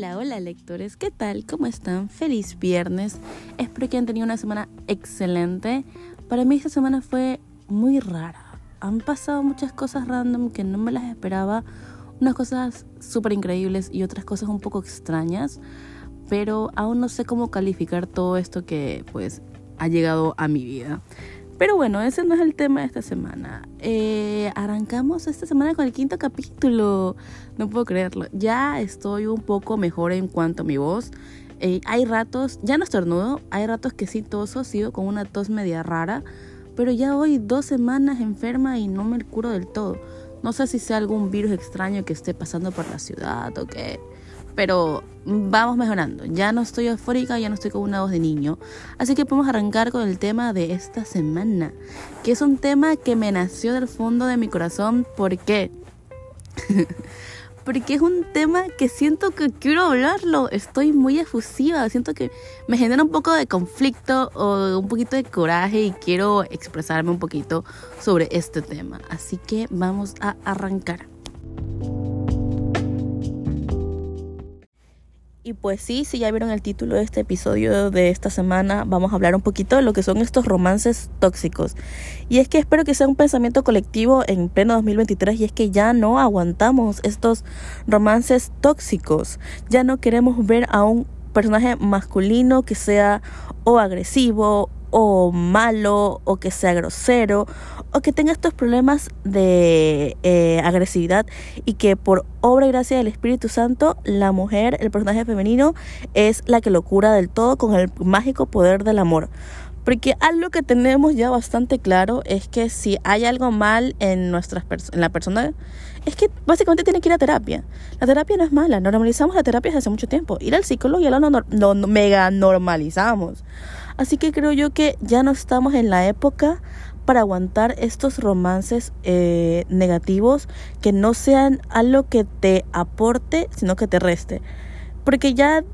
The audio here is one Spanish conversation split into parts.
Hola, hola lectores, ¿qué tal? ¿Cómo están? Feliz viernes. Espero que hayan tenido una semana excelente. Para mí esta semana fue muy rara. Han pasado muchas cosas random que no me las esperaba. Unas cosas súper increíbles y otras cosas un poco extrañas. Pero aún no sé cómo calificar todo esto que pues ha llegado a mi vida. Pero bueno, ese no es el tema de esta semana. Eh, arrancamos esta semana con el quinto capítulo. No puedo creerlo. Ya estoy un poco mejor en cuanto a mi voz. Eh, hay ratos, ya no estornudo, hay ratos que sí toso, sigo con una tos media rara. Pero ya hoy dos semanas enferma y no me curo del todo. No sé si sea algún virus extraño que esté pasando por la ciudad o qué pero vamos mejorando. Ya no estoy eufórica, ya no estoy con una voz de niño. Así que podemos arrancar con el tema de esta semana, que es un tema que me nació del fondo de mi corazón. ¿Por qué? Porque es un tema que siento que quiero hablarlo. Estoy muy efusiva. Siento que me genera un poco de conflicto o un poquito de coraje y quiero expresarme un poquito sobre este tema. Así que vamos a arrancar. Y pues sí, si ya vieron el título de este episodio de esta semana, vamos a hablar un poquito de lo que son estos romances tóxicos. Y es que espero que sea un pensamiento colectivo en pleno 2023 y es que ya no aguantamos estos romances tóxicos. Ya no queremos ver a un personaje masculino que sea o agresivo o malo o que sea grosero o que tenga estos problemas de eh, agresividad y que por obra y gracia del Espíritu Santo la mujer, el personaje femenino, es la que lo cura del todo con el mágico poder del amor. Porque algo que tenemos ya bastante claro es que si hay algo mal en, nuestras en la persona, es que básicamente tiene que ir a terapia. La terapia no es mala, normalizamos la terapia desde hace mucho tiempo. Ir al psicólogo ya lo no, mega normalizamos. Así que creo yo que ya no estamos en la época para aguantar estos romances eh, negativos que no sean algo que te aporte, sino que te reste. Porque ya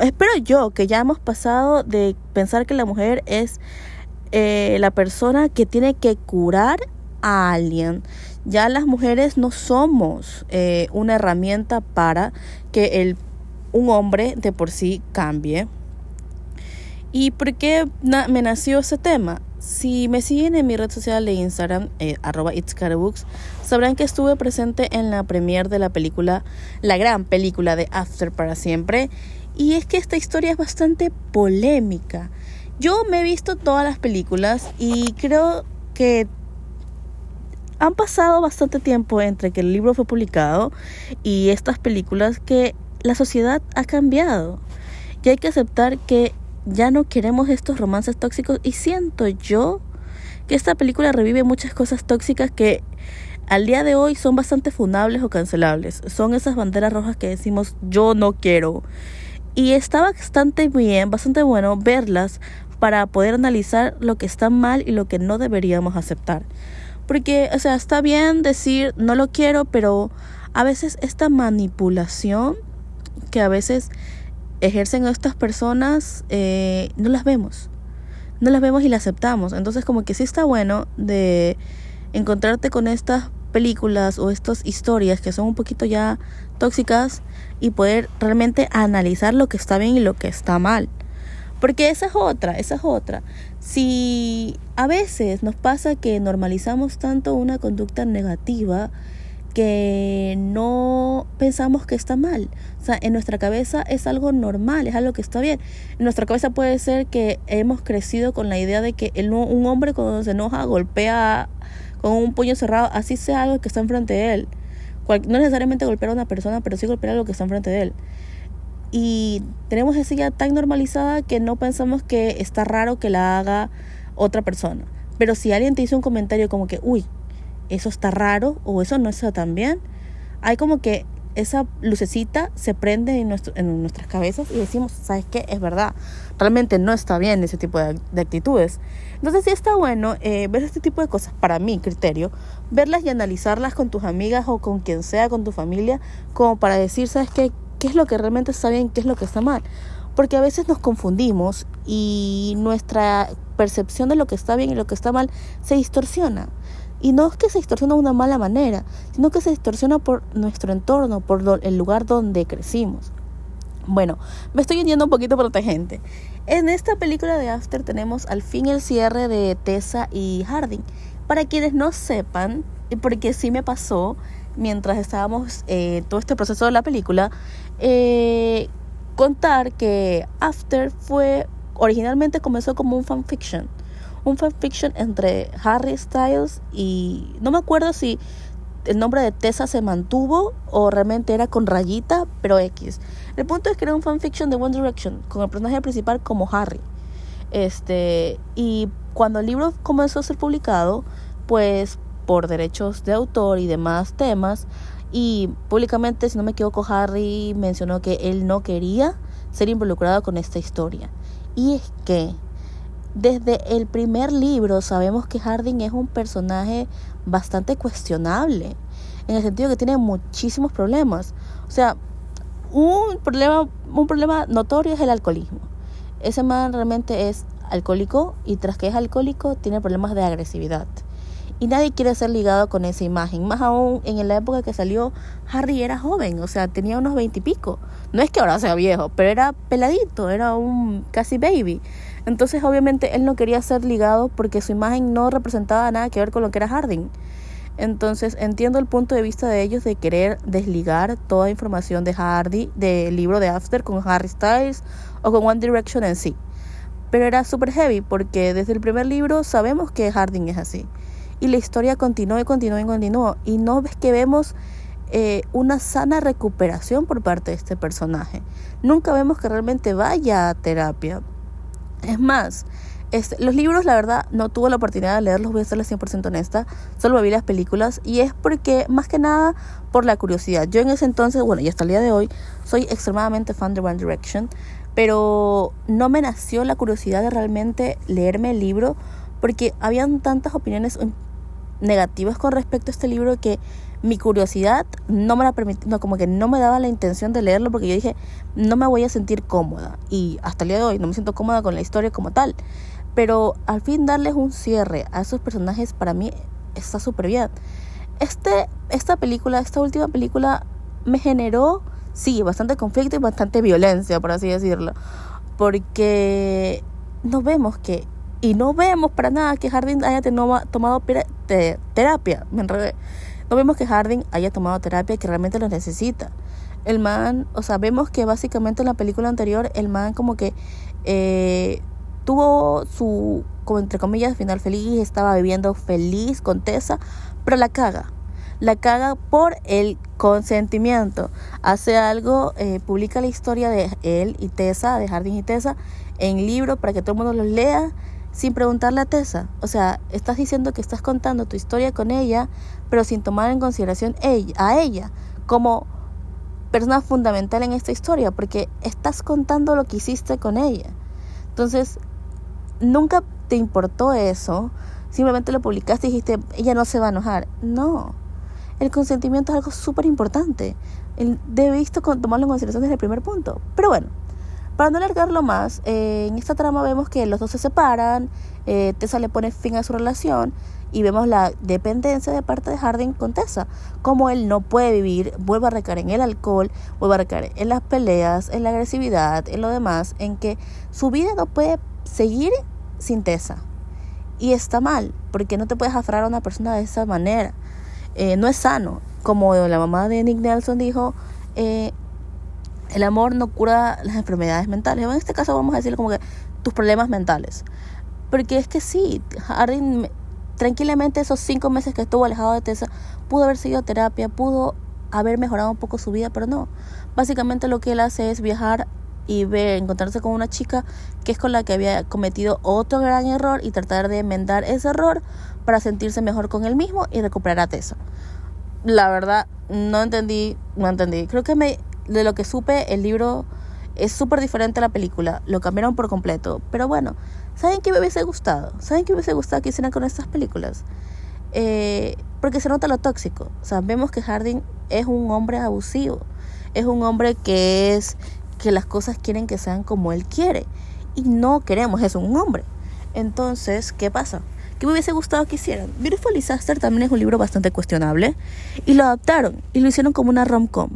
espero yo que ya hemos pasado de pensar que la mujer es eh, la persona que tiene que curar a alguien. Ya las mujeres no somos eh, una herramienta para que el, un hombre de por sí cambie. ¿Y por qué me nació ese tema? Si me siguen en mi red social de Instagram, eh, arroba sabrán que estuve presente en la premiere de la película, la gran película de After para siempre. Y es que esta historia es bastante polémica. Yo me he visto todas las películas y creo que han pasado bastante tiempo entre que el libro fue publicado y estas películas que la sociedad ha cambiado. Y hay que aceptar que ya no queremos estos romances tóxicos y siento yo que esta película revive muchas cosas tóxicas que al día de hoy son bastante funables o cancelables. Son esas banderas rojas que decimos yo no quiero. Y está bastante bien, bastante bueno verlas para poder analizar lo que está mal y lo que no deberíamos aceptar. Porque, o sea, está bien decir no lo quiero, pero a veces esta manipulación que a veces ejercen estas personas, eh, no las vemos. No las vemos y las aceptamos. Entonces como que sí está bueno de encontrarte con estas películas o estas historias que son un poquito ya tóxicas y poder realmente analizar lo que está bien y lo que está mal. Porque esa es otra, esa es otra. Si a veces nos pasa que normalizamos tanto una conducta negativa, que no pensamos que está mal. O sea, en nuestra cabeza es algo normal, es algo que está bien. En nuestra cabeza puede ser que hemos crecido con la idea de que el, un hombre cuando se enoja golpea con un puño cerrado, así sea algo que está enfrente de él. no necesariamente golpear a una persona, pero sí golpear algo que está enfrente de él. Y tenemos esa idea tan normalizada que no pensamos que está raro que la haga otra persona. Pero si alguien te hizo un comentario como que, uy, eso está raro o eso no está tan bien, hay como que esa lucecita se prende en, nuestro, en nuestras cabezas y decimos, ¿sabes qué? Es verdad, realmente no está bien ese tipo de, actitudes. Entonces sí está bueno eh, ver este tipo de cosas, para mi criterio, verlas y analizarlas con tus amigas o con quien sea, con tu familia, como para decir, ¿sabes qué? ¿Qué es lo que realmente está bien? ¿Qué es lo que está mal? Porque a veces nos confundimos y nuestra percepción de lo que está bien y lo que está mal se distorsiona. Y no es que se distorsiona de una mala manera, sino que se distorsiona por nuestro entorno, por el lugar donde crecimos. Bueno, me estoy yendo un poquito por gente. En esta película de After tenemos al fin el cierre de Tessa y Harding. Para quienes no sepan, porque sí me pasó mientras estábamos eh, todo este proceso de la película, eh, contar que After fue originalmente comenzó como un fanfiction. Un fanfiction entre Harry Styles y no me acuerdo si el nombre de Tessa se mantuvo o realmente era con rayita, pero X. El punto es que era un fanfiction de One Direction con el personaje principal como Harry. Este, y cuando el libro comenzó a ser publicado, pues por derechos de autor y demás temas, y públicamente, si no me equivoco, Harry mencionó que él no quería ser involucrado con esta historia. Y es que desde el primer libro sabemos que Harding es un personaje bastante cuestionable, en el sentido que tiene muchísimos problemas. O sea, un problema, un problema notorio es el alcoholismo. Ese man realmente es alcohólico y tras que es alcohólico tiene problemas de agresividad. Y nadie quiere ser ligado con esa imagen. Más aún en la época que salió, Harry era joven, o sea, tenía unos veintipico. No es que ahora sea viejo, pero era peladito, era un casi baby. Entonces, obviamente, él no quería ser ligado porque su imagen no representaba nada que ver con lo que era Harding. Entonces, entiendo el punto de vista de ellos de querer desligar toda información de Hardy, del libro de After con Harry Styles o con One Direction en sí. Pero era súper heavy porque desde el primer libro sabemos que Harding es así. Y la historia continuó y continuó y continuó. Y no ves que vemos eh, una sana recuperación por parte de este personaje. Nunca vemos que realmente vaya a terapia. Es más, este, los libros, la verdad, no tuve la oportunidad de leerlos, voy a serles 100% honesta. Solo vi las películas y es porque, más que nada, por la curiosidad. Yo en ese entonces, bueno, y hasta el día de hoy, soy extremadamente fan de One Direction, pero no me nació la curiosidad de realmente leerme el libro porque habían tantas opiniones negativas con respecto a este libro que mi curiosidad no me la permitía, no, como que no me daba la intención de leerlo porque yo dije, no me voy a sentir cómoda. Y hasta el día de hoy no me siento cómoda con la historia como tal. Pero al fin darles un cierre a esos personajes para mí está súper bien. Este, esta película, esta última película me generó, sí, bastante conflicto y bastante violencia, por así decirlo. Porque no vemos que y no vemos para nada que Harding haya tomado terapia. Me enredé. No vemos que Harding haya tomado terapia que realmente lo necesita. El man, o sea, vemos que básicamente en la película anterior el man como que eh, tuvo su, como entre comillas, final feliz, estaba viviendo feliz con Tessa, pero la caga. La caga por el consentimiento. Hace algo, eh, publica la historia de él y Tessa, de Harding y Tessa, en libro para que todo el mundo los lea sin preguntarle a Tessa. O sea, estás diciendo que estás contando tu historia con ella, pero sin tomar en consideración a ella como persona fundamental en esta historia, porque estás contando lo que hiciste con ella. Entonces, nunca te importó eso, simplemente lo publicaste y dijiste, ella no se va a enojar. No, el consentimiento es algo súper importante. Debiste tomarlo en consideración desde el primer punto. Pero bueno, para no alargarlo más, eh, en esta trama vemos que los dos se separan, eh, Tessa le pone fin a su relación y vemos la dependencia de parte de Harding con Tessa, como él no puede vivir, vuelve a recaer en el alcohol, vuelve a recaer en las peleas, en la agresividad, en lo demás, en que su vida no puede seguir sin Tessa. Y está mal, porque no te puedes aferrar a una persona de esa manera. Eh, no es sano. Como la mamá de Nick Nelson dijo, el amor no cura las enfermedades mentales. En este caso vamos a decir como que tus problemas mentales. Porque es que sí, Harding tranquilamente esos cinco meses que estuvo alejado de Tessa pudo haber seguido terapia, pudo haber mejorado un poco su vida, pero no. Básicamente lo que él hace es viajar y ver, encontrarse con una chica que es con la que había cometido otro gran error y tratar de enmendar ese error para sentirse mejor con él mismo y recuperar a Tessa. La verdad, no entendí, no entendí. Creo que me de lo que supe, el libro es súper diferente a la película. Lo cambiaron por completo. Pero bueno, ¿saben qué me hubiese gustado? ¿Saben qué me hubiese gustado que hicieran con estas películas? Eh, porque se nota lo tóxico. O sea, vemos que Harding es un hombre abusivo. Es un hombre que es que las cosas quieren que sean como él quiere. Y no queremos eso, un hombre. Entonces, ¿qué pasa? ¿Qué me hubiese gustado que hicieran? Beautiful Disaster también es un libro bastante cuestionable. Y lo adaptaron y lo hicieron como una rom-com.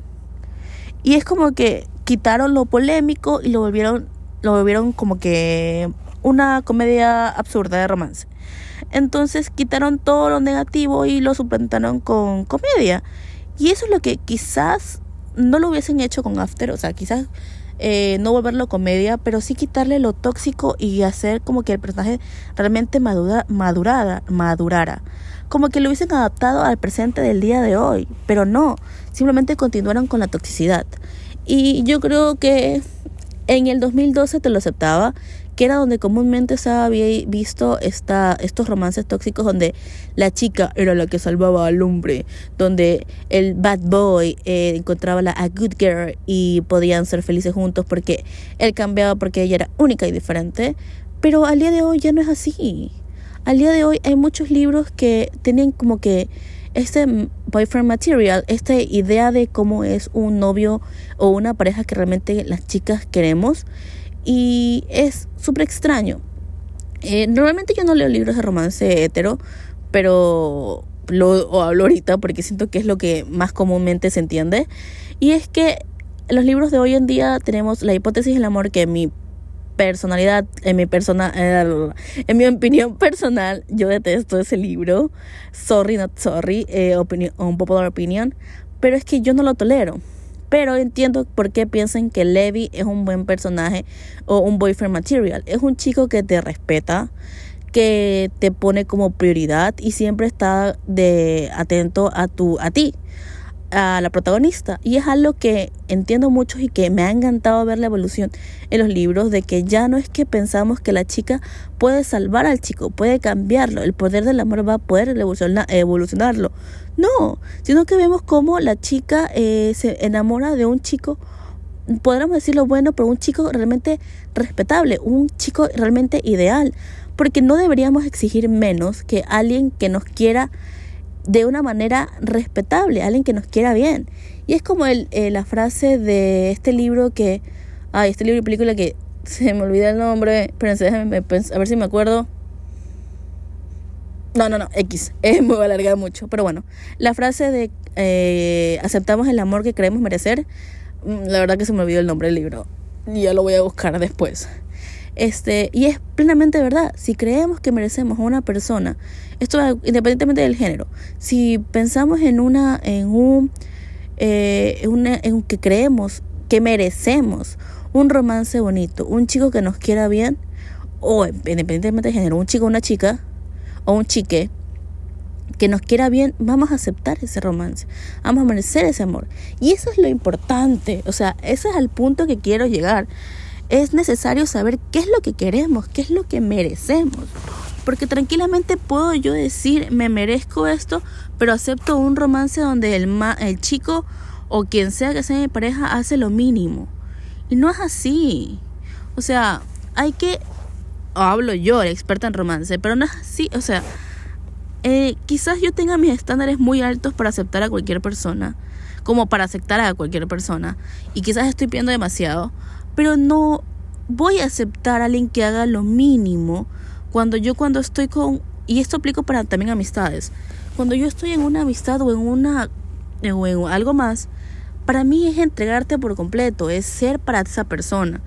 Y es como que, quitaron lo polémico y lo volvieron, lo volvieron como que una comedia absurda de romance. Entonces quitaron todo lo negativo y lo suplantaron con comedia. Y eso es lo que quizás no lo hubiesen hecho con After, o sea, quizás eh, no volverlo comedia, pero sí quitarle lo tóxico y hacer como que el personaje realmente madura, madurada, madurara. Como que lo hubiesen adaptado al presente del día de hoy, pero no, simplemente continuaron con la toxicidad. Y yo creo que en el 2012 te lo aceptaba que era donde comúnmente se había visto esta, estos romances tóxicos donde la chica era la que salvaba al hombre, donde el bad boy eh, encontraba la good girl y podían ser felices juntos porque él cambiaba porque ella era única y diferente. Pero al día de hoy ya no es así. Al día de hoy hay muchos libros que tienen como que este boyfriend material, esta idea de cómo es un novio o una pareja que realmente las chicas queremos y es súper extraño. Eh, normalmente yo no leo libros de romance hetero, pero lo hablo ahorita porque siento que es lo que más comúnmente se entiende. Y es que los libros de hoy en día tenemos la hipótesis del amor que mi personalidad, en mi persona, eh, en mi opinión personal, yo detesto ese libro. Sorry, not sorry, eh, un popular opinion. Pero es que yo no lo tolero. Pero entiendo por qué piensan que Levi es un buen personaje o un boyfriend material. Es un chico que te respeta, que te pone como prioridad y siempre está de atento a tu a ti a la protagonista. Y es algo que entiendo mucho y que me ha encantado ver la evolución en los libros de que ya no es que pensamos que la chica puede salvar al chico, puede cambiarlo, el poder del amor va a poder evolucionarlo. No, sino que vemos cómo la chica eh, se enamora de un chico, podríamos decirlo bueno, pero un chico realmente respetable, un chico realmente ideal, porque no deberíamos exigir menos que alguien que nos quiera de una manera respetable, alguien que nos quiera bien. Y es como el, eh, la frase de este libro que, ay, este libro y película que se me olvida el nombre, pero déjame a ver si me acuerdo. No, no, no, X, es me voy a alargar mucho, pero bueno, la frase de eh, aceptamos el amor que creemos merecer, mm, la verdad que se me olvidó el nombre del libro, ya lo voy a buscar después. Este, y es plenamente verdad. Si creemos que merecemos a una persona, esto independientemente del género, si pensamos en una, en un, eh, en, que creemos que merecemos un romance bonito, un chico que nos quiera bien, o independientemente del género, un chico o una chica, o un chique, que nos quiera bien, vamos a aceptar ese romance, vamos a merecer ese amor. Y eso es lo importante, o sea, ese es el punto que quiero llegar es necesario saber qué es lo que queremos, qué es lo que merecemos. Porque tranquilamente puedo yo decir, me merezco esto, pero acepto un romance donde el, el chico o quien sea que sea mi pareja hace lo mínimo. Y no es así. O sea, hay que... hablo yo, experta en romance, pero no es así. O sea, eh, quizás yo tenga mis estándares muy altos para aceptar a cualquier persona, como para aceptar a cualquier persona, y quizás estoy pidiendo demasiado, pero no voy a aceptar a alguien que haga lo mínimo cuando yo cuando estoy con y esto aplico para también amistades cuando yo estoy en una amistad o en una o en algo más para mí es entregarte por completo es ser para esa persona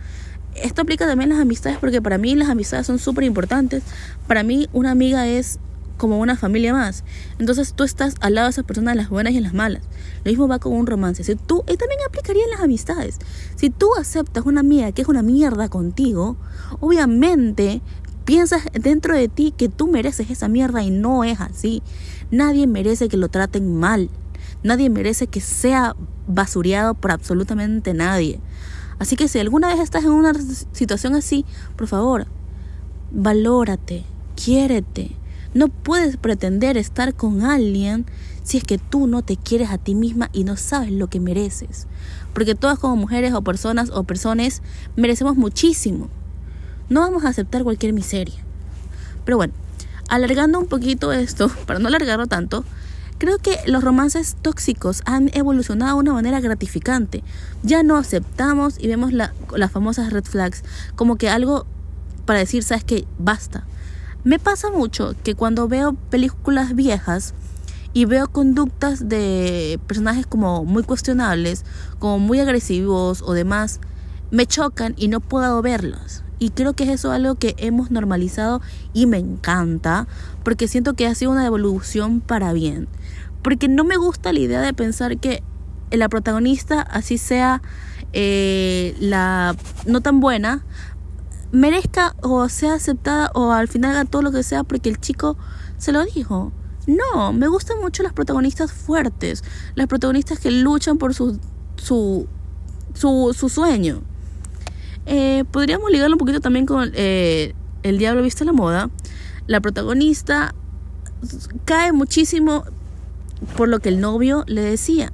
esto aplica también a las amistades porque para mí las amistades son súper importantes para mí una amiga es como una familia más. Entonces tú estás al lado de esas personas, las buenas y las malas. Lo mismo va con un romance. Si tú, y también aplicaría en las amistades. Si tú aceptas una amiga que es una mierda contigo, obviamente piensas dentro de ti que tú mereces esa mierda y no es así. Nadie merece que lo traten mal. Nadie merece que sea basureado por absolutamente nadie. Así que si alguna vez estás en una situación así, por favor, valórate, quiérete no puedes pretender estar con alguien si es que tú no te quieres a ti misma y no sabes lo que mereces. Porque todas como mujeres o personas o personas merecemos muchísimo. No vamos a aceptar cualquier miseria. Pero bueno, alargando un poquito esto, para no alargarlo tanto, creo que los romances tóxicos han evolucionado de una manera gratificante. Ya no aceptamos y vemos las famosas red flags como que algo para decir, sabes que basta. Me pasa mucho que cuando veo películas viejas y veo conductas de personajes como muy cuestionables, como muy agresivos o demás, me chocan y no puedo verlos. Y creo que es eso algo que hemos normalizado y me encanta, porque siento que ha sido una evolución para bien. Porque no me gusta la idea de pensar que la protagonista, así sea eh, la no tan buena, merezca o sea aceptada o al final haga todo lo que sea porque el chico se lo dijo. No, me gustan mucho las protagonistas fuertes, las protagonistas que luchan por su, su, su, su sueño. Eh, podríamos ligarlo un poquito también con eh, El Diablo Viste la Moda. La protagonista cae muchísimo por lo que el novio le decía.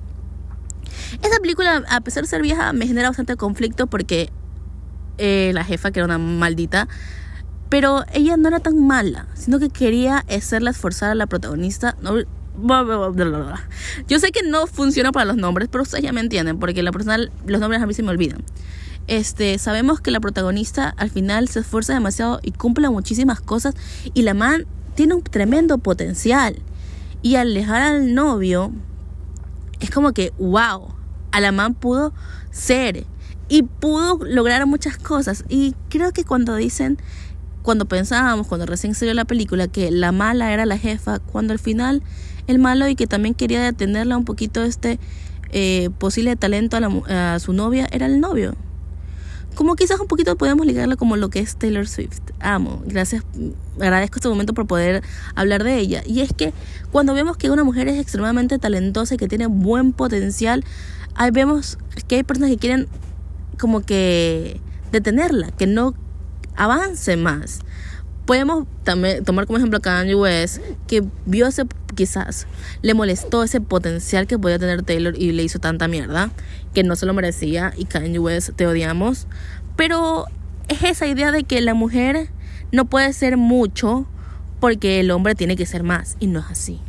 Esta película, a pesar de ser vieja, me genera bastante conflicto porque eh, la jefa, que era una maldita, pero ella no era tan mala, sino que quería hacerla esforzar a la protagonista. Yo sé que no funciona para los nombres, pero ustedes ya me entienden, porque la personal, los nombres a mí se me olvidan. Este, sabemos que la protagonista al final se esfuerza demasiado y cumple muchísimas cosas y la man tiene un tremendo potencial. Y al dejar al novio, es como que, wow, a la man pudo ser y pudo lograr muchas cosas. Y creo que cuando dicen, cuando pensábamos, cuando recién salió la película, que la mala era la jefa, cuando al final el malo y que también quería detenerla un poquito este eh, posible talento a, a su novia era el novio como quizás un poquito podemos ligarla como lo que es Taylor Swift. Amo, gracias, agradezco este momento por poder hablar de ella. Y es que cuando vemos que una mujer es extremadamente talentosa y que tiene buen potencial, ahí vemos que hay personas que quieren como que detenerla, que no avance más. Podemos también tomar como ejemplo a Kanye West, que vio ese, quizás, le molestó ese potencial que podía tener Taylor y le hizo tanta mierda, que no se lo merecía, y Kanye West, te odiamos. Pero es esa idea de que la mujer no puede ser mucho porque el hombre tiene que ser más, y no es así.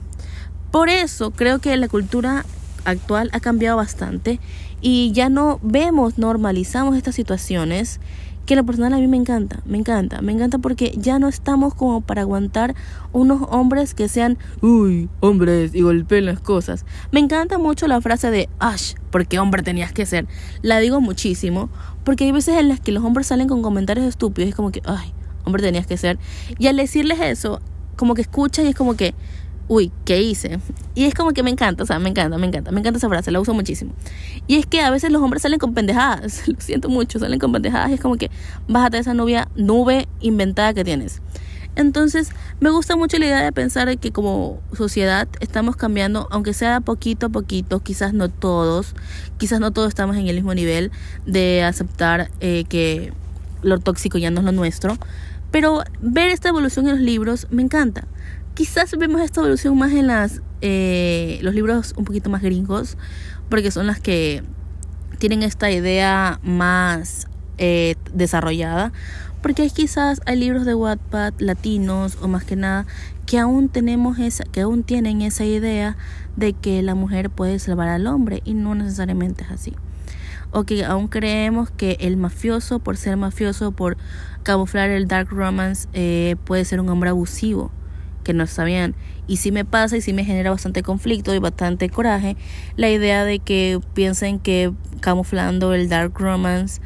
Por eso creo que la cultura actual ha cambiado bastante y ya no vemos, normalizamos estas situaciones que la personal a mí me encanta, me encanta, me encanta porque ya no estamos como para aguantar unos hombres que sean, uy, hombres y golpeen las cosas. Me encanta mucho la frase de, ash, porque hombre tenías que ser. La digo muchísimo porque hay veces en las que los hombres salen con comentarios estúpidos y es como que, ay, hombre tenías que ser. Y al decirles eso, como que escuchan y es como que, uy, ¿qué hice? Y es como que me encanta, o sea, me encanta, me encanta, me encanta esa frase, la uso muchísimo. Y es que a veces los hombres salen con pendejadas, lo siento mucho, salen con pendejadas y es como que bájate de esa nubia, nube inventada que tienes. Entonces, me gusta mucho la idea de pensar que como sociedad estamos cambiando, aunque sea poquito a poquito, quizás no todos, quizás no todos estamos en el mismo nivel de aceptar eh, que lo tóxico ya no es lo nuestro, pero ver esta evolución en los libros me encanta Quizás vemos esta evolución más en las eh, los libros un poquito más gringos, porque son las que tienen esta idea más eh, desarrollada. Porque quizás hay libros de Wattpad latinos o más que nada que aún tenemos esa, que aún tienen esa idea de que la mujer puede salvar al hombre y no necesariamente es así. O que aún creemos que el mafioso, por ser mafioso, por camuflar el dark romance, eh, puede ser un hombre abusivo que no sabían. Y sí me pasa y sí me genera bastante conflicto y bastante coraje la idea de que piensen que camuflando el dark romance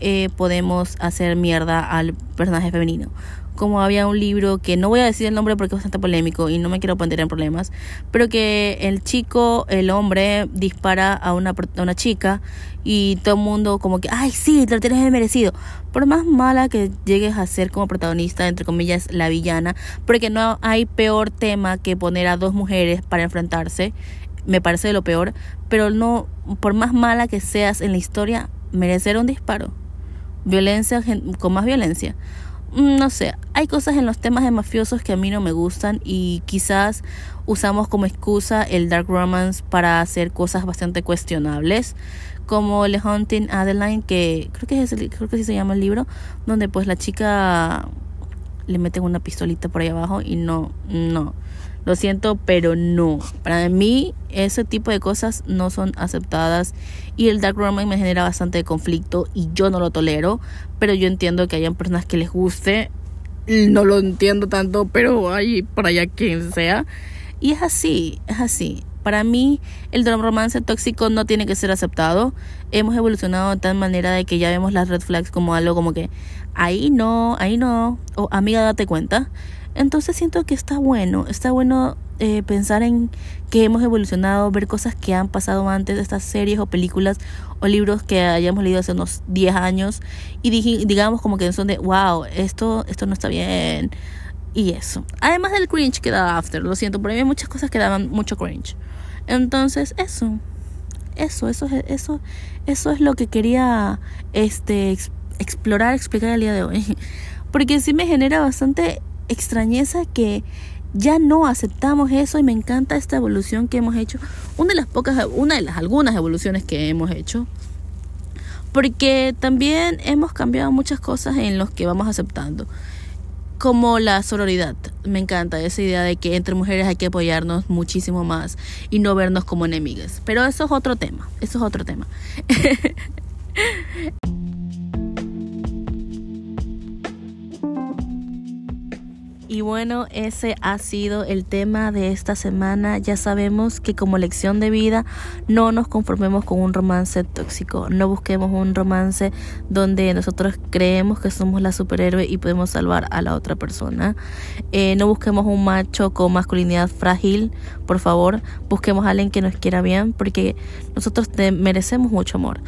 eh, podemos hacer mierda al personaje femenino como había un libro que no voy a decir el nombre porque es bastante polémico y no me quiero poner en problemas, pero que el chico, el hombre, dispara a una, a una chica y todo el mundo como que, ay, sí, te lo tienes merecido. Por más mala que llegues a ser como protagonista, entre comillas, la villana, porque no hay peor tema que poner a dos mujeres para enfrentarse, me parece lo peor, pero no, por más mala que seas en la historia, merecer un disparo. Violencia con más violencia. Mm, no sé, hay cosas en los temas de mafiosos que a mí no me gustan y quizás usamos como excusa el dark romance para hacer cosas bastante cuestionables como The Hunting Adeline que creo que es creo que así se llama el libro donde pues la chica le meten una pistolita por ahí abajo y no no lo siento, pero no. Para mí ese tipo de cosas no son aceptadas y el dark romance me genera bastante conflicto y yo no lo tolero, pero yo entiendo que hayan personas que les guste. No lo entiendo tanto, pero hay por allá quien sea. Y es así, es así. Para mí, el romance tóxico no tiene que ser aceptado. Hemos evolucionado de tal manera de que ya vemos las red flags como algo como que ahí no, ahí no, o amiga, date cuenta. Entonces siento que está bueno, está bueno eh, pensar en que hemos evolucionado, ver cosas que han pasado antes, de estas series o películas o libros que hayamos leído hace unos 10 años y digamos como que son de, wow, esto, esto no está bien. Y eso. Además del cringe que da After, lo siento, pero hay muchas cosas que daban mucho cringe. Entonces, eso. Eso, eso, eso, eso es lo que quería este, explorar, explicar el día de hoy. Porque sí me genera bastante extrañeza que ya no aceptamos eso y me encanta esta evolución que hemos hecho. Una de las pocas, una de las algunas evoluciones que hemos hecho. Porque también hemos cambiado muchas cosas en los que vamos aceptando como la sororidad. Me encanta esa idea de que entre mujeres hay que apoyarnos muchísimo más y no vernos como enemigas. Pero eso es otro tema, eso es otro tema. Y bueno, ese ha sido el tema de esta semana. Ya sabemos que como lección de vida no nos conformemos con un romance tóxico. No busquemos un romance donde nosotros creemos que somos la superhéroe y podemos salvar a la otra persona. Eh, no busquemos un macho con masculinidad frágil. Por favor, busquemos a alguien que nos quiera bien porque nosotros merecemos mucho amor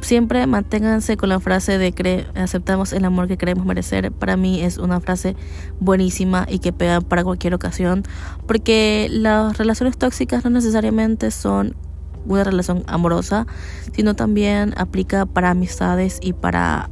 siempre manténganse con la frase de que aceptamos el amor que queremos merecer. Para mí es una frase buenísima y que pega para cualquier ocasión, porque las relaciones tóxicas no necesariamente son una relación amorosa, sino también aplica para amistades y para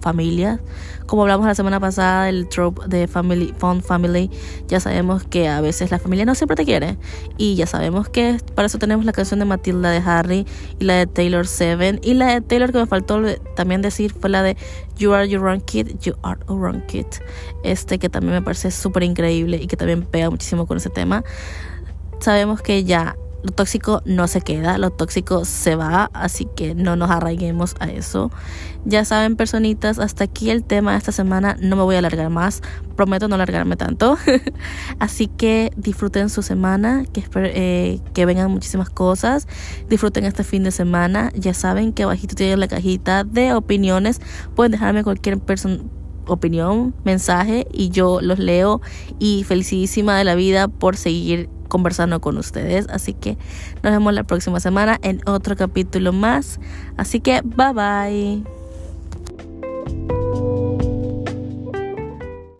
familias. Como hablamos la semana pasada del trope de family, fun family, ya sabemos que a veces la familia no siempre te quiere. Y ya sabemos que para eso tenemos la canción de Matilda de Harry y la de Taylor Seven. Y la de Taylor que me faltó también decir fue la de You Are Your Wrong Kid, You Are a Wrong Kid. Este que también me parece súper increíble y que también pega muchísimo con ese tema. Sabemos que ya lo tóxico no se queda, lo tóxico se va, así que no nos arraiguemos a eso. Ya saben, personitas, hasta aquí el tema de esta semana. No me voy a alargar más, prometo no alargarme tanto. así que disfruten su semana, que, eh, que vengan muchísimas cosas. Disfruten este fin de semana. Ya saben que abajito tienen la cajita de opiniones. Pueden dejarme cualquier persona opinión, mensaje y yo los leo y felicísima de la vida por seguir conversando con ustedes. Así que nos vemos la próxima semana en otro capítulo más. Así que bye bye.